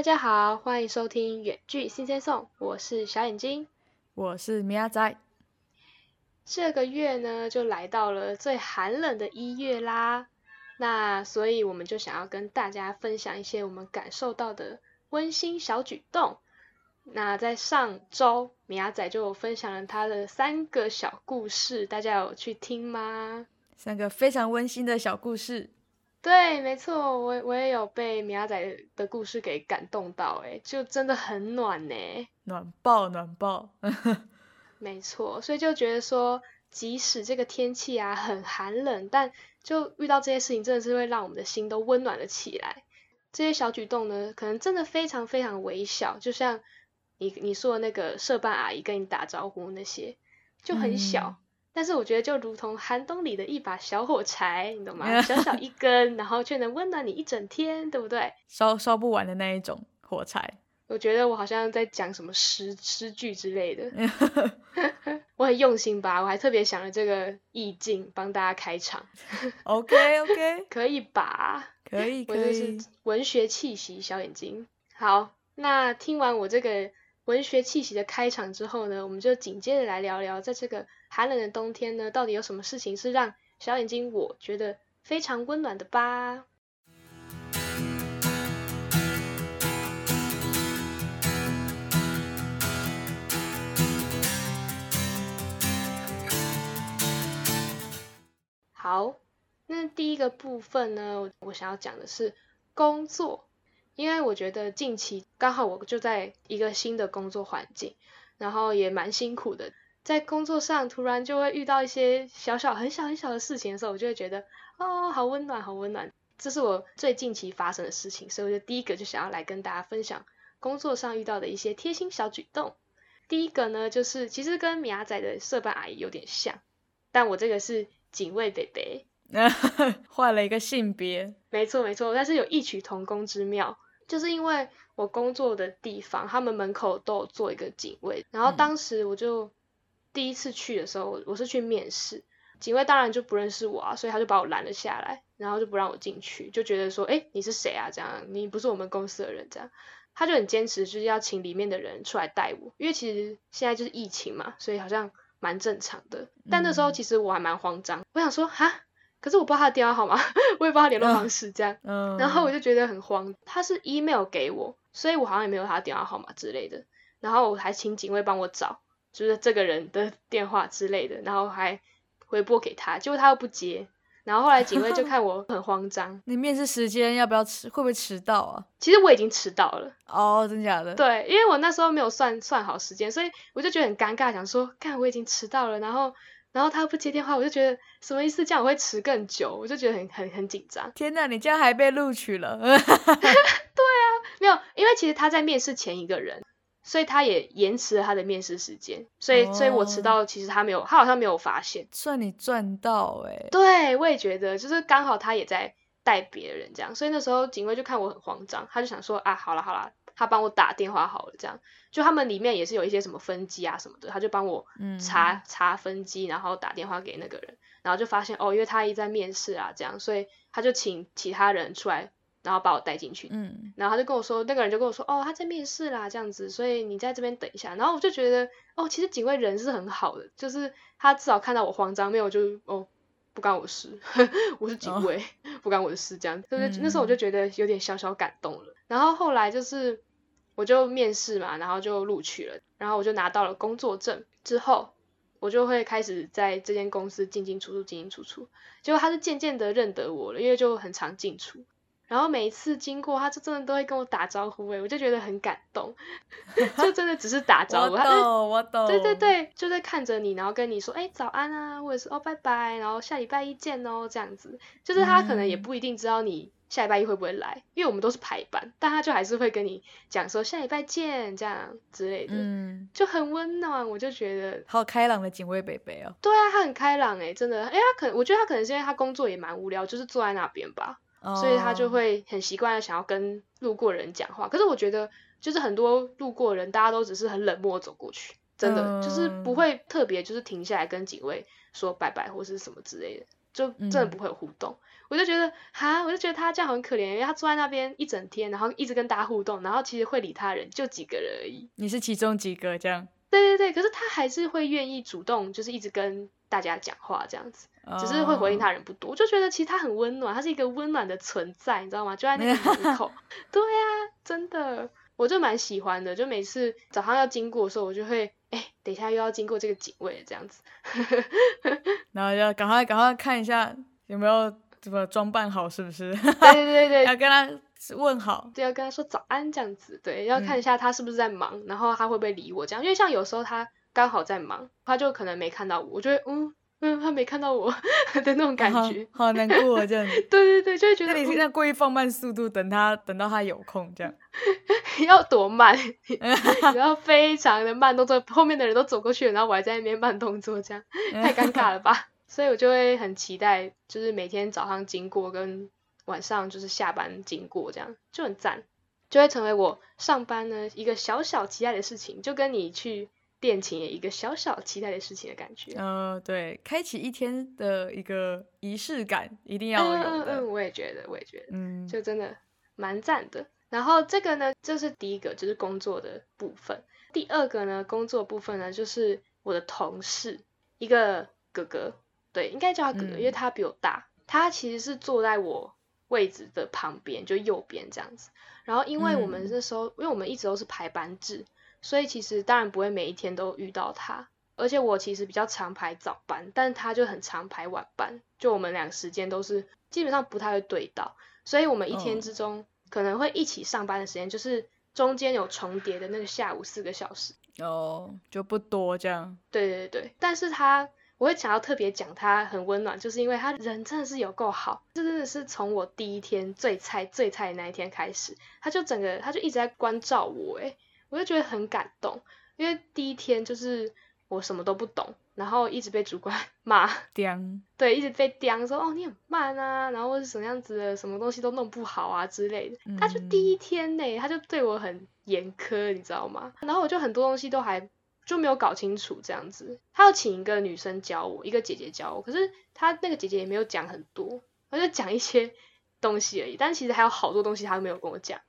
大家好，欢迎收听远距新鲜颂，我是小眼睛，我是米亚仔。这个月呢，就来到了最寒冷的一月啦，那所以我们就想要跟大家分享一些我们感受到的温馨小举动。那在上周，米亚仔就分享了他的三个小故事，大家有去听吗？三个非常温馨的小故事。对，没错，我我也有被米亚仔的故事给感动到，哎，就真的很暖呢，暖爆暖爆，没错，所以就觉得说，即使这个天气啊很寒冷，但就遇到这些事情，真的是会让我们的心都温暖了起来。这些小举动呢，可能真的非常非常微小，就像你你说的那个社办阿姨跟你打招呼那些，就很小。但是我觉得就如同寒冬里的一把小火柴，你懂吗？小小一根，然后却能温暖你一整天，对不对？烧烧不完的那一种火柴。我觉得我好像在讲什么诗诗句之类的。我很用心吧？我还特别想了这个意境帮大家开场。OK OK，可以吧？可以可以。文学气息小眼睛。好，那听完我这个。文学气息的开场之后呢，我们就紧接着来聊聊，在这个寒冷的冬天呢，到底有什么事情是让小眼睛我觉得非常温暖的吧？好，那第一个部分呢，我想要讲的是工作。因为我觉得近期刚好我就在一个新的工作环境，然后也蛮辛苦的，在工作上突然就会遇到一些小小很小很小的事情的时候，我就会觉得哦，好温暖，好温暖。这是我最近期发生的事情，所以我就第一个就想要来跟大家分享工作上遇到的一些贴心小举动。第一个呢，就是其实跟米亚仔的社办阿姨有点像，但我这个是警卫北北，换了一个性别，没错没错，但是有异曲同工之妙。就是因为我工作的地方，他们门口都有做一个警卫，然后当时我就第一次去的时候，我是去面试，警卫当然就不认识我啊，所以他就把我拦了下来，然后就不让我进去，就觉得说，哎，你是谁啊？这样你不是我们公司的人，这样他就很坚持，就是要请里面的人出来带我，因为其实现在就是疫情嘛，所以好像蛮正常的。但那时候其实我还蛮慌张，我想说，哈。可是我不知道他的电话号码，我也不知道他联络方式，这样，然后我就觉得很慌。他是 email 给我，所以我好像也没有他的电话号码之类的。然后我还请警卫帮我找，就是这个人的 电话之类的，然后还回拨给他，结果他又不接。然后后来警卫就看我很慌张，你面试时间要不要迟？会不会迟到啊？其实我已经迟到了。哦，真假的？对，因为我那时候没有算算好时间，所以我就觉得很尴尬，想说，看我已经迟到了，然后。然后他不接电话，我就觉得什么意思？这样我会迟更久，我就觉得很很很紧张。天哪，你这样还被录取了？对啊，没有，因为其实他在面试前一个人，所以他也延迟了他的面试时间，所以所以我迟到，其实他没有，他好像没有发现。算你赚到哎！对，我也觉得，就是刚好他也在带别人这样，所以那时候警卫就看我很慌张，他就想说啊，好了好了。他帮我打电话好了，这样。就他们里面也是有一些什么分机啊什么的，他就帮我查查分机，然后打电话给那个人，然后就发现哦，因为他一在面试啊，这样，所以他就请其他人出来，然后把我带进去，嗯，然后他就跟我说，那个人就跟我说，哦，他在面试啦，这样子，所以你在这边等一下，然后我就觉得，哦，其实警卫人是很好的，就是他至少看到我慌张，没有就哦，不关我事，我是警卫，不关我的事，这样，就是那时候我就觉得有点小小感动了，然后后来就是。我就面试嘛，然后就录取了，然后我就拿到了工作证之后，我就会开始在这间公司进进出出，进进出出。结果他是渐渐的认得我了，因为就很常进出，然后每一次经过，他就真的都会跟我打招呼，哎，我就觉得很感动，就真的只是打招呼，我懂，我懂，对对对，就在看着你，然后跟你说，哎，早安啊，或者是哦，拜拜，然后下礼拜一见哦，这样子，就是他可能也不一定知道你。下礼拜一会不会来？因为我们都是排班，但他就还是会跟你讲说下礼拜见这样之类的，嗯，就很温暖。我就觉得好开朗的警卫北北哦。对啊，他很开朗哎，真的。哎，他可能我觉得他可能是因为他工作也蛮无聊，就是坐在那边吧，所以他就会很习惯的想要跟路过人讲话。可是我觉得，就是很多路过人，大家都只是很冷漠走过去，真的就是不会特别就是停下来跟警卫说拜拜或是什么之类的。就真的不会有互动，我就觉得哈，我就觉得他这样很可怜，因为他坐在那边一整天，然后一直跟大家互动，然后其实会理他人就几个人而已。你是其中几个这样？对对对，可是他还是会愿意主动，就是一直跟大家讲话这样子，只是会回应他哦人不多。我就觉得其实他很温暖，他是一个温暖的存在，你知道吗？就在那个门口。对呀、真的，我就蛮喜欢的。就每次早上要经过的时候，我就会，哎、等一下又要经过这个警卫这样子。然后要赶快赶快看一下有没有怎么装扮好，是不是？对对对对 要跟他问好。对要跟他说早安这样子，对，要嗯看一下他是不是在忙，然后他会不会理我这样，因为像有时候他刚好在忙，他就可能没看到我，我就会嗯嗯，他没看到我 的那种感好觉，好难过这样 子。对对对，就会觉得那你现嗯在故意放慢速度，等他等到他有空这样。要多慢，然后非常的慢动作，后面的人都走过去了，然后我还在那边慢动作，这样太尴尬了吧？所以我就会很期待，就是每天早上经过跟晚上就是下班经过，这样就很赞，就会成为我上班呢一个小小期待的事情，就跟你去练琴也一个小小期待的事情的感觉。呃，对，开启一天的一个仪式感一定要嗯有的。嗯嗯，我也觉得，我也觉得。嗯，就真的蛮赞的。然后这个呢，这是第一个，就是工作的部分。第二个呢，工作部分呢，就是我的同事，一个哥哥，对，应该叫他哥哥，嗯因为他比我大。他其实是坐在我位置的旁边，就右边这样子。然后因为我们嗯那时候，因为我们一直都是排班制，所以其实当然不会每一天都遇到他。而且我其实比较常排早班，但他就很常排晚班，就我们俩时间都是基本上不太会对到，所以我们一天哦之中可能会一起上班的时间，就是中间有重叠的那个下午四个小时。哦，就不多这样。对对对，但是他我会想要特别讲他很温暖，就是因为他人真的是有够好，这真的是从我第一天最菜最菜的那一天开始，他就整个他就一直在关照我，诶，我就觉得很感动，因为第一天就是我什么都不懂，然后一直被主管 骂，对，一直被刁说哦你很慢啊，然后或是什么样子的，什么东西都弄不好啊之类的。他就第一天呢，他就对我很严苛，你知道吗？然后我就很多东西都还就没有搞清楚这样子。他要请一个女生教我，一个姐姐教我，可是他那个姐姐也没有讲很多，他就讲一些东西而已。但其实还有好多东西他都没有跟我讲，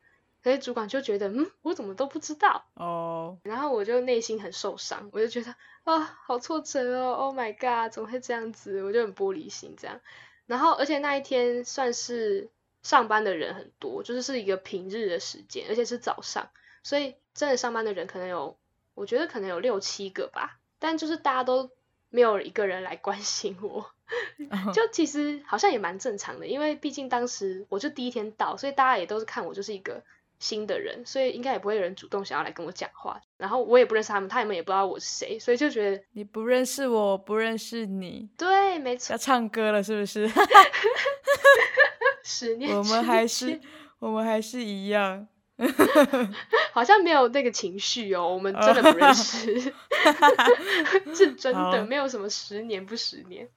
所以主管就觉得嗯，我怎么都不知道。哦，然后我就内心很受伤，我就觉得啊，好挫折哦，Oh my god，怎么会这样子？我就很玻璃心这样。然后而且那一天算是上班的人很多，就是是一个平日的时间，而且是早上，所以真的上班的人可能有，我觉得可能有六七个吧，但就是大家都没有一个人来关心我。就其实好像也蛮正常的，因为毕竟当时我就第一天到，所以大家也都是看我就是一个新的人，所以应该也不会有人主动想要来跟我讲话。然后我也不认识他们，他们也不知道我是谁，所以就觉得你不认识我，我不认识你，对，没错要，唱歌了是不是？十年我们之还是我们还是一样。好像没有那个情绪哦，我们真的不认识，是真的，没有什么十年不十年。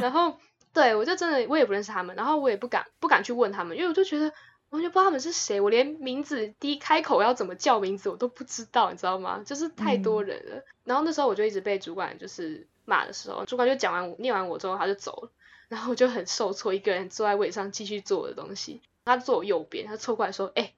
然后对我就真的我也不认识他们，然后我也不敢不敢去问他们，因为我就觉得完全不知道他们是谁，我连名字第一开口要怎么叫名字我都不知道，你知道吗？就是太多人了。然后那时候我就一直被主管就是骂的时候，主管就讲完我念完我之后他就走了，然后我就很受挫，一个人坐在位上继续做我的东西。他坐我右边，他凑过来说：“哎、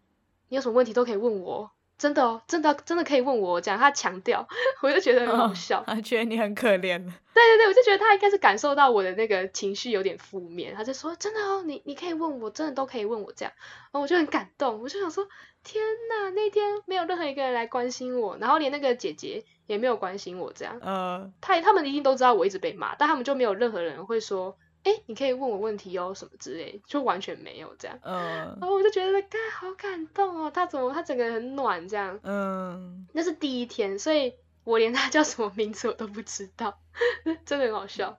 你有什么问题都可以问我哦，真的哦，真的真的可以问我哦。”这样他强调，我就觉得很好笑。他觉得你很可怜。对对对，我就觉得他应该是感受到我的那个情绪有点负面，他就说：“真的哦，你你可以问我，真的都可以问我这样。”然后我就很感动，我就想说：“天呐，那天没有任何一个人来关心我，然后连那个姐姐也没有关心我，这样呃，他他们一定都知道我一直被骂，但他们就没有任何人会说：‘哎，你可以问我问题哦’什么之类，就完全没有这样。嗯然，后我就觉得，哎好感动哦，他怎么他整个人很暖这样。嗯，那是第一天，所以我连他叫什么名字我都不知道，真的很好笑。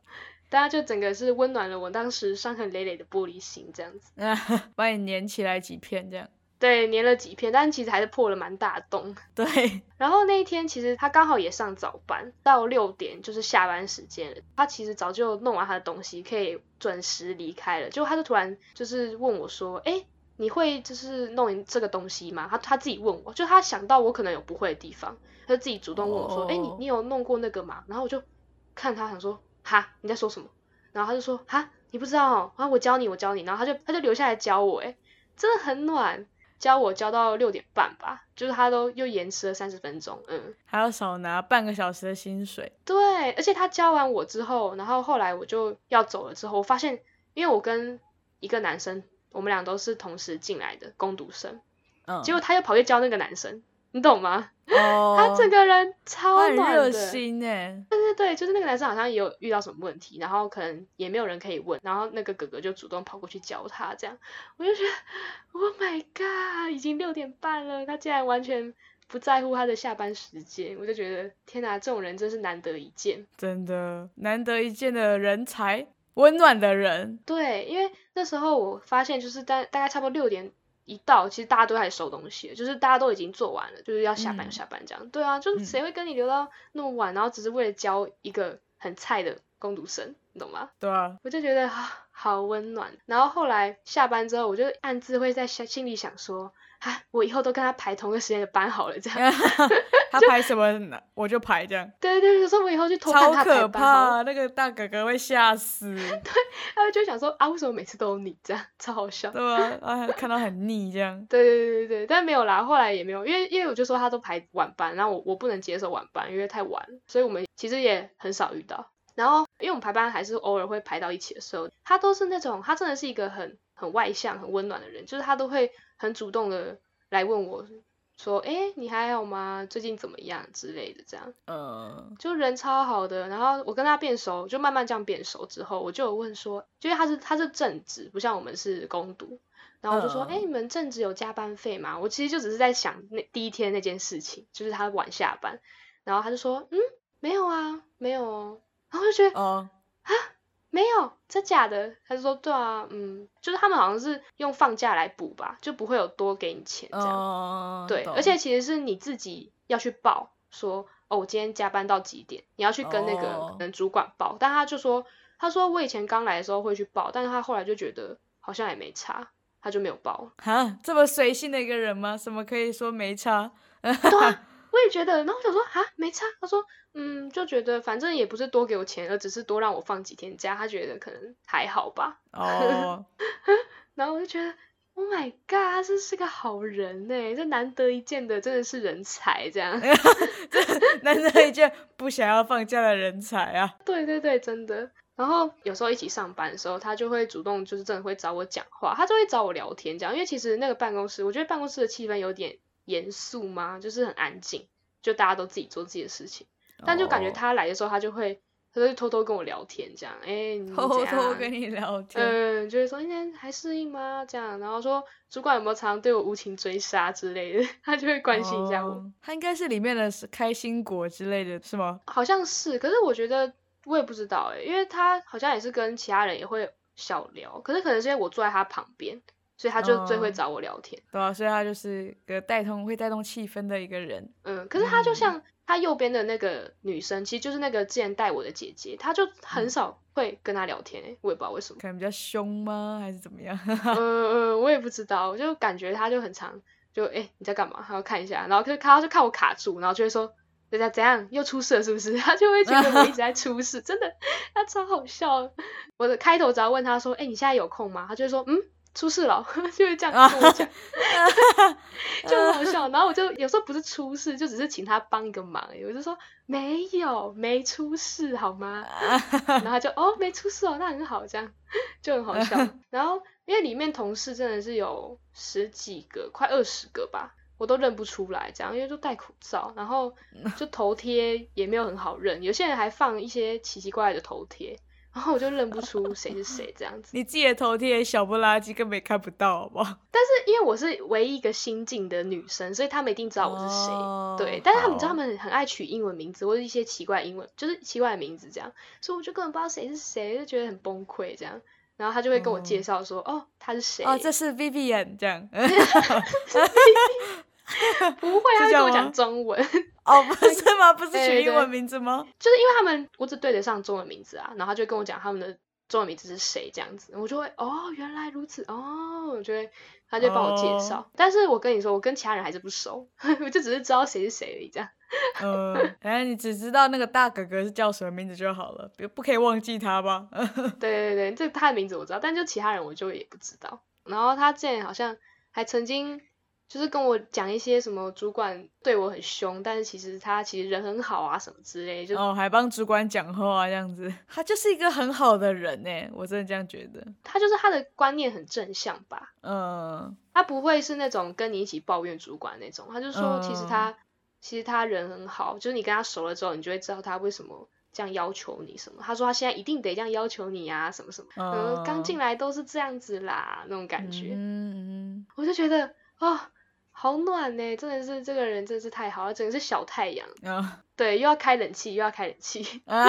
大家就整个是温暖了我当时伤痕累累的玻璃心，这样子。把你粘起来几片这样。对，粘了几片，但其实还是破了蛮大洞。对，然后那一天其实他刚好也上早班，到六点就是下班时间了。他其实早就弄完他的东西，可以准时离开了。结果他就突然就是问我说：“哎，你会就是弄这个东西吗？”他他自己问我，就他想到我可能有不会的地方，他就自己主动问我说：“哎、你哦你有弄过那个吗？”然后我就看他想说：“哈，你在说什么？”然后他就说：“哈，你你不知道哦，啊，我教你，我教你，然后他就他就留下来教我，哎，真的很暖，教我教到六点半吧，就是他都又延迟了三十分钟，嗯，还要少拿半个小时的薪水。对，而且他教完我之后，然后后来我就要走了之后，我发现，因为我跟一个男生，我们俩都是同时进来的攻读生，嗯，结果他又跑去教那个男生，你懂吗？哦，他整个人超暖，心哎，对就是那个男生好像也有遇到什么问题，然后可能也没有人可以问，然后那个哥哥就主动跑过去教他，这样我就觉得，Oh my god，已经六点半了，他竟然完全不在乎他的下班时间，我就觉得天哪，这种人真是难得一见。真的难得一见的人才，温暖的人。对，因为那时候我发现就是大大概差不多六点一到，其实大家都还收东西，就是大家都已经做完了，就是要下班嗯下班这样。对啊，就谁会跟你留到那么晚，然后只是为了教一个很菜的工读生，你懂吗？对啊，我就觉得啊，好温暖。然后后来下班之后，我就暗自会在心心里想说，啊，我以后都跟他排同个时间的班好了，这样。他排什么我就排这样，对对对，有时候我以后就偷看超他排可班超可，怕，那个大哥哥会吓死，对他就想说啊，为什么每次都有你这样，超好笑。对啊？啊，看到很腻这样。对对对对对，但没有啦，后来也没有，因为因为我就说他都排晚班，然后我我不能接受晚班，因为太晚了，所以我们其实也很少遇到。然后因为我们排班还是偶尔会排到一起的时候，他都是那种他真的是一个很很外向、很温暖的人，就是他都会很主动的来问我说，哎，你还好吗？最近怎么样之类的，这样嗯，就人超好的。然后我跟他变熟，就慢慢这样变熟之后，我就有问说，就因为他是他是正职，不像我们是工读。然后我就说，嗯哎、你们正职有加班费吗？我其实就只是在想那第一天那件事情，就是他晚下班。然后他就说，嗯，没有啊，没有哦。然后我就觉得哦，没有，真假的？他就说，对啊，嗯，就是他们好像是用放假来补吧，就不会有多给你钱这样。哦，对，而且其实是你自己要去报，说哦，我今天加班到几点，你要去跟那个能主管报。但他就说，他说我以前刚来的时候会去报，但是他后来就觉得好像也没差，他就没有报。哈，这么随性的一个人吗？怎么可以说没差？对啊，我也觉得。然后我想说啊，没差。他说，嗯，就觉得反正也不是多给我钱，而只是多让我放几天假，他觉得可能还好吧。哦，然后我就觉得，Oh my god，他真是个好人呢，这难得一见的，真的是人才这样。难得一见不想要放假的人才啊！对对对，真的。然后有时候一起上班的时候，他就会主动，就是真的会找我讲话，他就会找我聊天，这样。因为其实那个办公室，我觉得办公室的气氛有点严肃吗，就是很安静，就大家都自己做自己的事情。但就感觉哦他来的时候，他就会，他就偷偷跟我聊天，这样。哎，你偷偷跟你聊天，嗯，就会说，今天还适应吗？这样，然后说主管有没有常常对我无情追杀之类的，他就会关心一下我。哦他应该是里面的开心果之类的，是吗？好像是，可是我觉得我也不知道哎，因为他好像也是跟其他人也会小聊，可是可能是因为我坐在他旁边，所以他就最会哦找我聊天。对啊，所以他就是个带动会带动气氛的一个人。嗯，可是他就嗯像他右边的那个女生，其实就是那个之前带我的姐姐，她就很嗯少会跟他聊天哎，我也不知道为什么。可能比较凶吗？还是怎么样？嗯嗯，我也不知道，我就感觉他就很常就哎、诶你在干嘛？他要看一下，然后就看他就看我卡住，然后就会说。人家怎样又出事了是不是？他就会觉得我一直在出事，真的，他超好笑。我的开头只要问他说：“哎、你现在有空吗？”他就会说：“嗯，出事了。”就会这样跟我讲，就很好笑。然后我就有时候不是出事，就只是请他帮一个忙。我就说没有，没出事好吗？然后他就哦没出事哦，那很好，这样就很好笑。然后因为里面同事真的是有十几个，快二十个吧，我都认不出来，这样因为都戴口罩，然后就头贴也没有很好认，有些人还放一些奇奇怪怪的头贴，然后我就认不出谁是谁这样子。你自己的头贴小不拉几，根本也看不到，好不好？但是因为我是唯一一个新进的女生，所以他们一定知道我是谁。哦对，但是他们知道他们很爱取英文名字或者一些奇怪英文，就是奇怪的名字这样，所以我就根本不知道谁是谁，就觉得很崩溃这样。然后他就会跟我介绍说，哦，他是谁？哦，这是 Vivian 这样。不会，他会跟我讲中文，哦，不 是吗？不是取英文名字吗？就是因为他们我只对得上中文名字啊，然后他就跟我讲他们的中文名字是谁这样子，我就会哦，原来如此哦，我就会他就帮我介绍。但是我跟你说，我跟其他人还是不熟，我就只是知道谁是谁而已，这样。呃，反正你只知道那个大哥哥是叫什么名字就好了，不不可以忘记他吧。对对对，这他的名字我知道，但就其他人我就也不知道。然后他之前好像还曾经。就是跟我讲一些什么主管对我很凶，但是其实他其实人很好啊，什么之类，就哦，还帮主管讲话这样子，他就是一个很好的人呢，我真的这样觉得。他就是他的观念很正向吧，嗯，他不会是那种跟你一起抱怨主管那种，他就说其实他。其实他人很好，就是你跟他熟了之后，你就会知道他为什么这样要求你什么。他说他现在一定得这样要求你啊，什么什么，嗯，刚进来都是这样子啦，那种感觉，嗯嗯，我就觉得哦。好暖呢，真的是这个人真是太好了，整个是小太阳。啊，对，又要开冷气，又要开冷气，啊，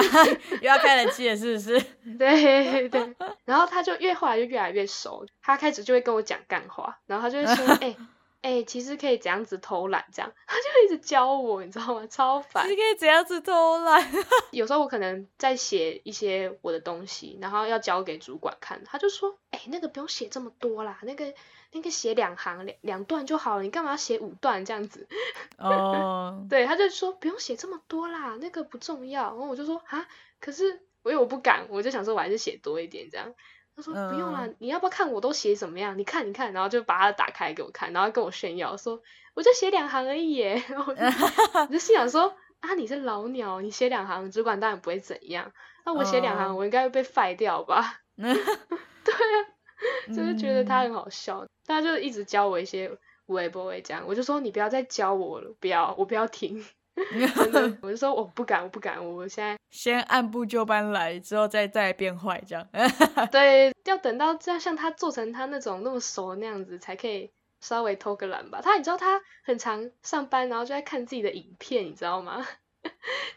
又要开冷气了，是不是？对 对。然后他就越后来就越来越熟，他开始就会跟我讲干话，然后他就会说，哎哎，其实可以怎样子偷懒，这样，他就一直教我，你知道吗？超烦。其实可以怎样子偷懒？有时候我可能在写一些我的东西，然后要交给主管看，他就说，哎，那个不用写这么多啦，那个。那个写两行两两段就好了，你干嘛要写五段这样子？哦，对，他就说不用写这么多啦，那个不重要。然后我就说啊，可是因为我不敢，我就想说我还是写多一点这样。他说不用啦，你要不要看我都写怎么样？你看你看，然后就把它打开给我看，然后跟我炫耀说我就写两行而已耶。然后我就心想说啊，你是老鸟，你写两行，主管当然不会怎样。那我写两行，我应该会被废掉吧？对啊。就是觉得他很好笑，他就一直教我一些微博会这样，我就说你不要再教我了，不要，我不要听。我就说我不敢，我不敢，我现在 先按部就班来，之后再再变坏这样。对，要等到这样像他做成他那种那么熟那样子，才可以稍微偷个懒吧。他你知道他很常上班，然后就在看自己的影片，你知道吗？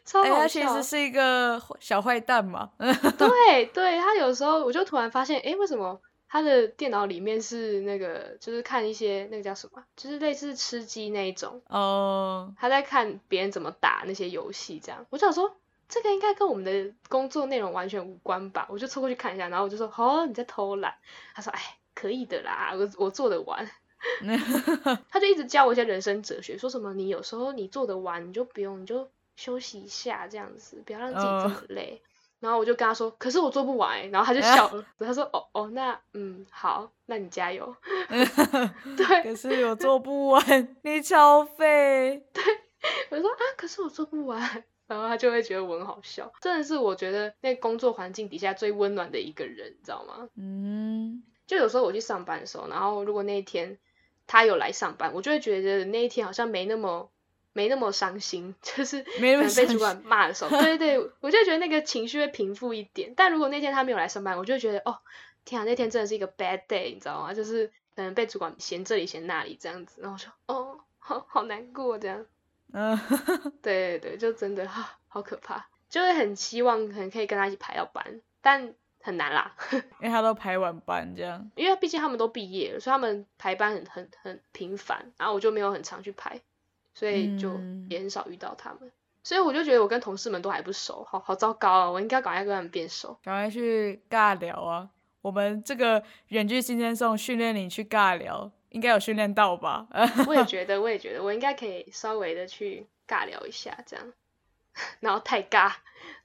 超好笑。他其实是一个小坏蛋嘛。对对，他有时候我就突然发现，哎，为什么？他的电脑里面是那个，就是看一些那个叫什么，就是类似吃鸡那一种哦。他在看别人怎么打那些游戏，这样。我就想说，这个应该跟我们的工作内容完全无关吧？我就凑过去看一下，然后我就说：“哦，你在偷懒。”他说：“哎，可以的啦，我我做得完。”他就一直教我一些人生哲学，说什么你有时候你做得完，你就不用，你就休息一下，这样子，不要让自己这么累。然后我就跟他说，可是我做不完，然后他就 笑了。他说，哦哦，那嗯好，那你加油。对，可是我做不完，你超废。对，我就说啊，可是我做不完，然后他就会觉得我很好笑。真的是我觉得那工作环境底下最温暖的一个人，你知道吗？嗯，就有时候我去上班的时候，然后如果那一天他有来上班，我就会觉得那一天好像没那么。没那么伤心，就是没那么被主管骂的时候，对对对，我就觉得那个情绪会平复一点。但如果那天他没有来上班，我就觉得哦，天啊，那天真的是一个 bad day，你知道吗？就是可能被主管嫌这里嫌那里这样子，然后我说哦，好好难过这样。嗯，对对对，就真的 哈，好可怕，就会很希望可能可以跟他一起排到班，但很难啦，因为他都排晚班这样。因为毕竟他们都毕业了，所以他们排班很很很频繁，然后我就没有很常去排。所以就也很少遇到他们，所以我就觉得我跟同事们都还不熟，好好糟糕啊！我应该赶快跟他们变熟，赶快去尬聊啊！我们这个远距新鲜送训练你去尬聊，应该有训练到吧？我也觉得，我也觉得，我应该可以稍微的去尬聊一下，这样，然后太尬，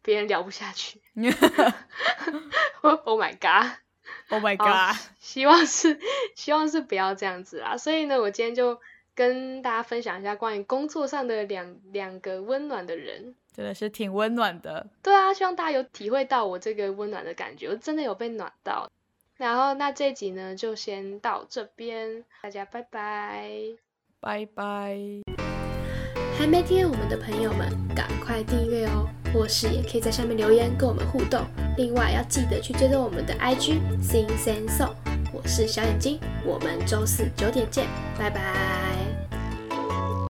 别人聊不下去。Oh my god！Oh my god！希望是希望是不要这样子啦。所以呢，我今天就。跟大家分享一下关于工作上的两两个温暖的人，真的是挺温暖的。对啊，希望大家有体会到我这个温暖的感觉，我真的有被暖到。然后那这集呢就先到这边，大家拜拜，拜拜。还没订阅我们的朋友们，赶快订阅哦，或是也可以在下面留言跟我们互动。另外要记得去追踪我们的 IG Sing Sing Song，我是小眼睛，我们周四九点见，拜拜。